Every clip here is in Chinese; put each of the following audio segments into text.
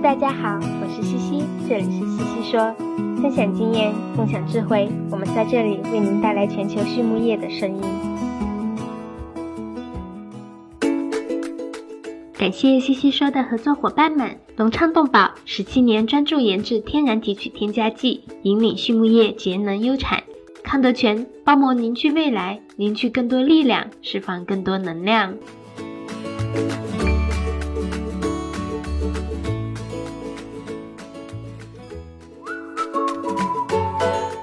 大家好，我是西西，这里是西西说，分享经验，共享智慧，我们在这里为您带来全球畜牧业的声音。感谢西西说的合作伙伴们，隆昌动宝十七年专注研制天然提取添加剂，引领畜牧业节能优产。康德全包膜凝聚未来，凝聚更多力量，释放更多能量。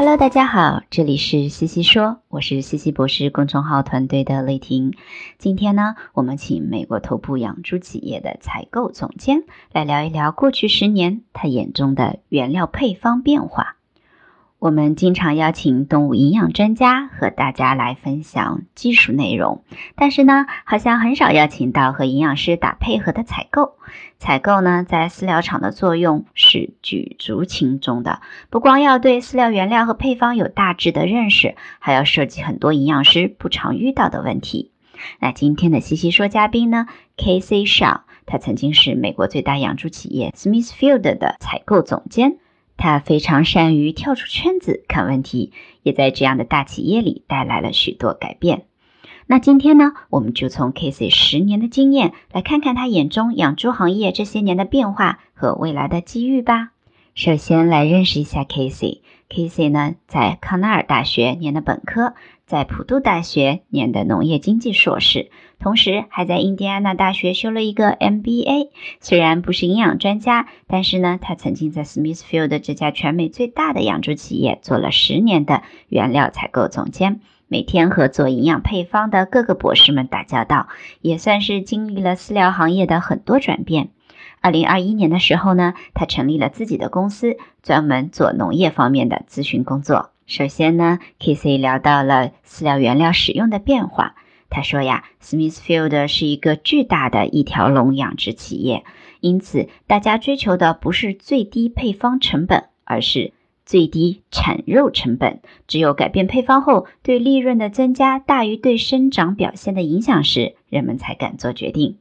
Hello，大家好，这里是西西说，我是西西博士公众号团队的雷婷。今天呢，我们请美国头部养猪企业的采购总监来聊一聊过去十年他眼中的原料配方变化。我们经常邀请动物营养专家和大家来分享技术内容，但是呢，好像很少邀请到和营养师打配合的采购。采购呢，在饲料厂的作用是举足轻重的，不光要对饲料原料和配方有大致的认识，还要涉及很多营养师不常遇到的问题。那今天的西西说嘉宾呢，K.C. Shaw，他曾经是美国最大养猪企业 Smithfield 的采购总监。他非常善于跳出圈子看问题，也在这样的大企业里带来了许多改变。那今天呢，我们就从 Casey 十年的经验来看看他眼中养猪行业这些年的变化和未来的机遇吧。首先来认识一下 Casey。Casey 呢，在康奈尔大学念的本科，在普渡大学念的农业经济硕士，同时还在印第安纳大学修了一个 MBA。虽然不是营养专家，但是呢，他曾经在 Smithfield 这家全美最大的养猪企业做了十年的原料采购总监，每天和做营养配方的各个博士们打交道，也算是经历了饲料行业的很多转变。二零二一年的时候呢，他成立了自己的公司，专门做农业方面的咨询工作。首先呢，K.C. 聊到了饲料原料使用的变化。他说呀，Smithfield 是一个巨大的一条龙养殖企业，因此大家追求的不是最低配方成本，而是最低产肉成本。只有改变配方后，对利润的增加大于对生长表现的影响时，人们才敢做决定。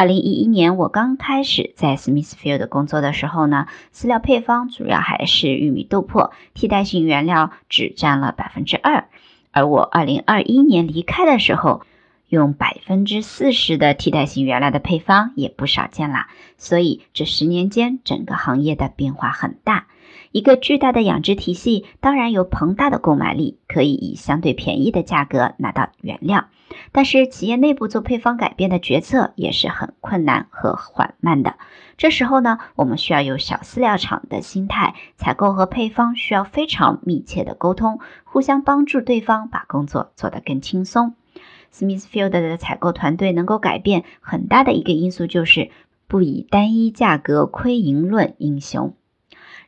二零一一年，我刚开始在 Smithfield 工作的时候呢，饲料配方主要还是玉米豆粕，替代性原料只占了百分之二。而我二零二一年离开的时候，用百分之四十的替代性原料的配方也不少见啦。所以这十年间，整个行业的变化很大。一个巨大的养殖体系当然有庞大的购买力，可以以相对便宜的价格拿到原料。但是企业内部做配方改变的决策也是很困难和缓慢的。这时候呢，我们需要有小饲料厂的心态，采购和配方需要非常密切的沟通，互相帮助对方把工作做得更轻松。Smithfield 的采购团队能够改变很大的一个因素就是不以单一价格亏盈论英雄。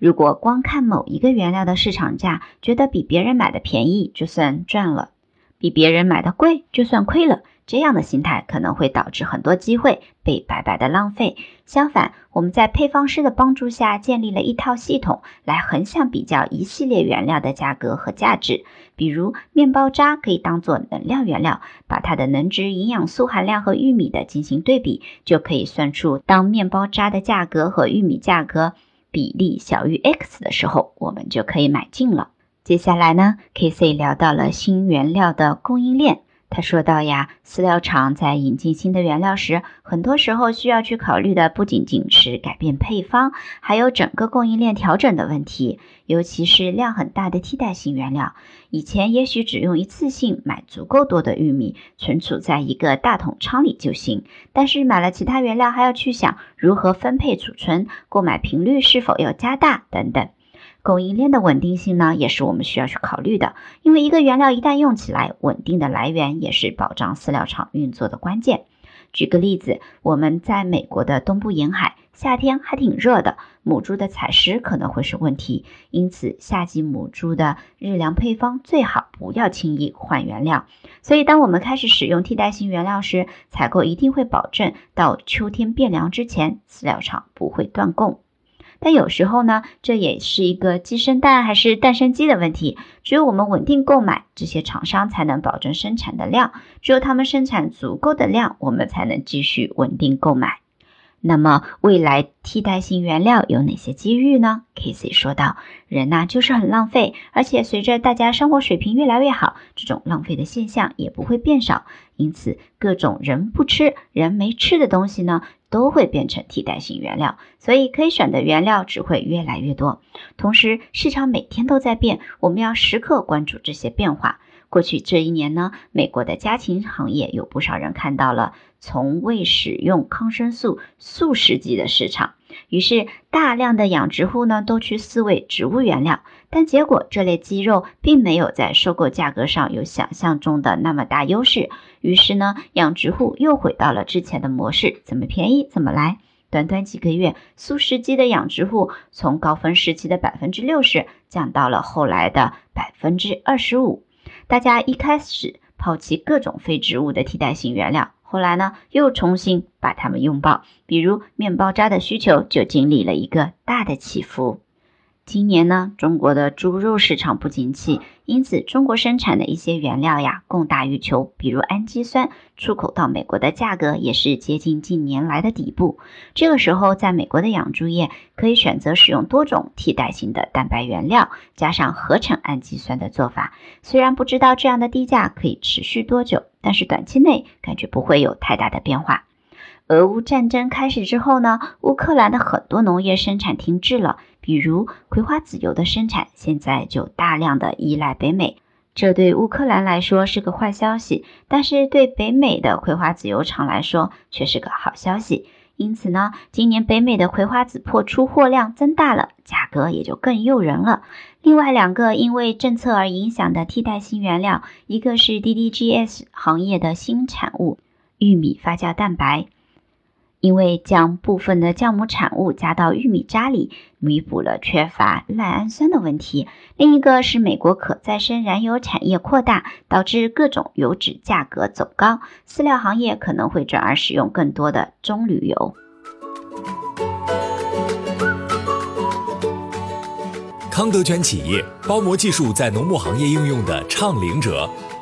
如果光看某一个原料的市场价，觉得比别人买的便宜就算赚了。比别人买的贵，就算亏了，这样的心态可能会导致很多机会被白白的浪费。相反，我们在配方师的帮助下，建立了一套系统来横向比较一系列原料的价格和价值。比如，面包渣可以当做能量原料，把它的能值、营养素含量和玉米的进行对比，就可以算出当面包渣的价格和玉米价格比例小于 x 的时候，我们就可以买进了。接下来呢，K C 聊到了新原料的供应链。他说到呀，饲料厂在引进新的原料时，很多时候需要去考虑的不仅仅是改变配方，还有整个供应链调整的问题，尤其是量很大的替代性原料。以前也许只用一次性买足够多的玉米，存储在一个大桶仓里就行，但是买了其他原料，还要去想如何分配储存，购买频率是否要加大等等。供应链的稳定性呢，也是我们需要去考虑的。因为一个原料一旦用起来，稳定的来源也是保障饲料厂运作的关键。举个例子，我们在美国的东部沿海，夏天还挺热的，母猪的采食可能会是问题，因此夏季母猪的日粮配方最好不要轻易换原料。所以，当我们开始使用替代性原料时，采购一定会保证到秋天变凉之前，饲料厂不会断供。但有时候呢，这也是一个鸡生蛋还是蛋生鸡的问题。只有我们稳定购买，这些厂商才能保证生产的量。只有他们生产足够的量，我们才能继续稳定购买。那么，未来替代性原料有哪些机遇呢？Casey 说道：“人呐，就是很浪费，而且随着大家生活水平越来越好，这种浪费的现象也不会变少。因此，各种人不吃、人没吃的东西呢？”都会变成替代性原料，所以可以选的原料只会越来越多。同时，市场每天都在变，我们要时刻关注这些变化。过去这一年呢，美国的家禽行业有不少人看到了从未使用抗生素素食鸡的市场。于是，大量的养殖户呢都去饲喂植物原料，但结果这类鸡肉并没有在收购价格上有想象中的那么大优势。于是呢，养殖户又回到了之前的模式，怎么便宜怎么来。短短几个月，素食鸡的养殖户从高峰时期的百分之六十降到了后来的百分之二十五。大家一开始抛弃各种非植物的替代性原料。后来呢，又重新把它们拥抱，比如面包渣的需求就经历了一个大的起伏。今年呢，中国的猪肉市场不景气，因此中国生产的一些原料呀供大于求，比如氨基酸，出口到美国的价格也是接近近年来的底部。这个时候，在美国的养猪业可以选择使用多种替代性的蛋白原料，加上合成氨基酸的做法。虽然不知道这样的低价可以持续多久，但是短期内感觉不会有太大的变化。俄乌战争开始之后呢，乌克兰的很多农业生产停滞了，比如葵花籽油的生产，现在就大量的依赖北美。这对乌克兰来说是个坏消息，但是对北美的葵花籽油厂来说却是个好消息。因此呢，今年北美的葵花籽粕出货量增大了，价格也就更诱人了。另外两个因为政策而影响的替代性原料，一个是 DDGS 行业的新产物——玉米发酵蛋白。因为将部分的酵母产物加到玉米渣里，弥补了缺乏赖氨酸的问题。另一个是美国可再生燃油产业扩大，导致各种油脂价格走高，饲料行业可能会转而使用更多的棕榈油。康德全企业包膜技术在农牧行业应用的倡领者。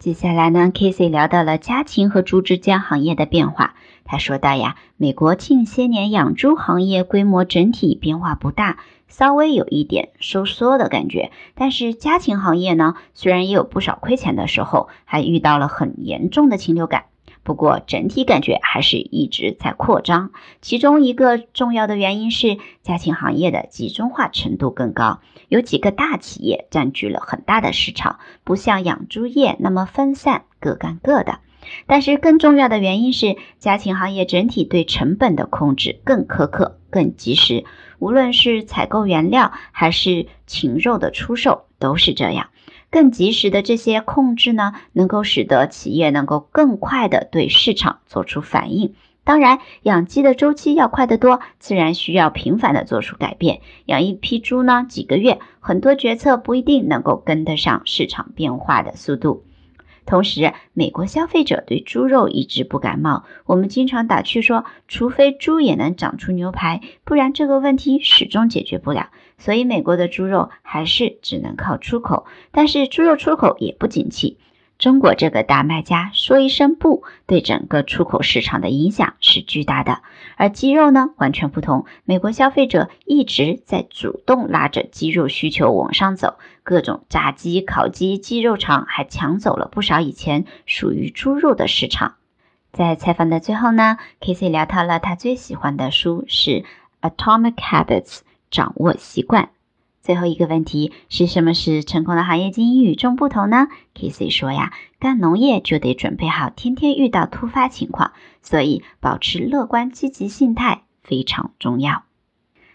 接下来呢，Casey 聊到了家禽和猪之间行业的变化。他说到呀，美国近些年养猪行业规模整体变化不大，稍微有一点收缩的感觉。但是家禽行业呢，虽然也有不少亏钱的时候，还遇到了很严重的禽流感。不过整体感觉还是一直在扩张，其中一个重要的原因是家禽行业的集中化程度更高，有几个大企业占据了很大的市场，不像养猪业那么分散，各干各的。但是更重要的原因是家禽行业整体对成本的控制更苛刻、更及时，无论是采购原料还是禽肉的出售都是这样。更及时的这些控制呢，能够使得企业能够更快的对市场做出反应。当然，养鸡的周期要快得多，自然需要频繁的做出改变。养一批猪呢，几个月，很多决策不一定能够跟得上市场变化的速度。同时，美国消费者对猪肉一直不感冒。我们经常打趣说，除非猪也能长出牛排，不然这个问题始终解决不了。所以，美国的猪肉还是只能靠出口。但是，猪肉出口也不景气。中国这个大卖家说一声不，对整个出口市场的影响是巨大的。而鸡肉呢，完全不同。美国消费者一直在主动拉着鸡肉需求往上走，各种炸鸡、烤鸡、鸡肉厂还抢走了不少以前属于猪肉的市场。在采访的最后呢，K.C. 聊到了他最喜欢的书是《Atomic Habits》，掌握习惯。最后一个问题是什么使成功的行业经营与众不同呢？K.C. 说呀，干农业就得准备好天天遇到突发情况，所以保持乐观积极心态非常重要。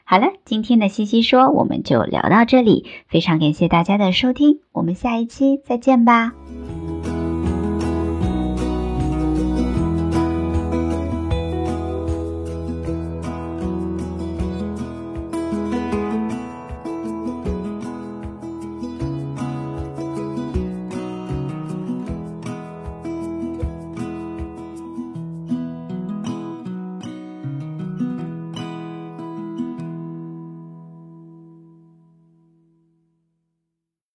好了，今天的西西说我们就聊到这里，非常感谢大家的收听，我们下一期再见吧。